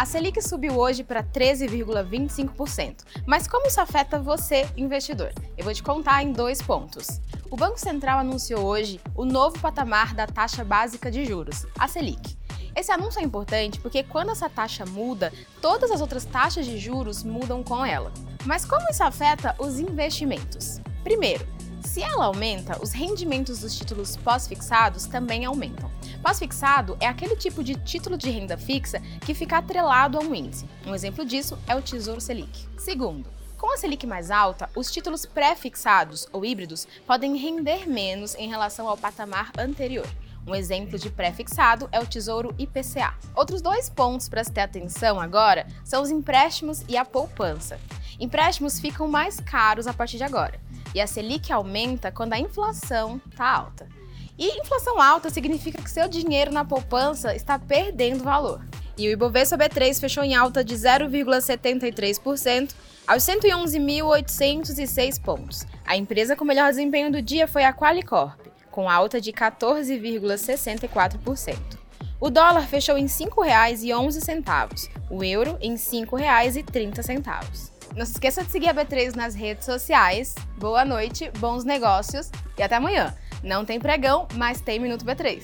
A Selic subiu hoje para 13,25%. Mas como isso afeta você, investidor? Eu vou te contar em dois pontos. O Banco Central anunciou hoje o novo patamar da taxa básica de juros, a Selic. Esse anúncio é importante porque quando essa taxa muda, todas as outras taxas de juros mudam com ela. Mas como isso afeta os investimentos? Primeiro, se ela aumenta, os rendimentos dos títulos pós-fixados também aumentam. Pós-fixado é aquele tipo de título de renda fixa que fica atrelado a um índice. Um exemplo disso é o Tesouro Selic. Segundo, com a Selic mais alta, os títulos pré-fixados ou híbridos podem render menos em relação ao patamar anterior. Um exemplo de pré-fixado é o Tesouro IPCA. Outros dois pontos para se ter atenção agora são os empréstimos e a poupança. Empréstimos ficam mais caros a partir de agora. E a Selic aumenta quando a inflação está alta. E inflação alta significa que seu dinheiro na poupança está perdendo valor. E o Ibovespa B3 fechou em alta de 0,73% aos 111.806 pontos. A empresa com melhor desempenho do dia foi a Qualicorp, com alta de 14,64%. O dólar fechou em R$ 5,11, o euro em R$ 5,30. Não se esqueça de seguir a B3 nas redes sociais. Boa noite, bons negócios e até amanhã. Não tem pregão, mas tem Minuto B3.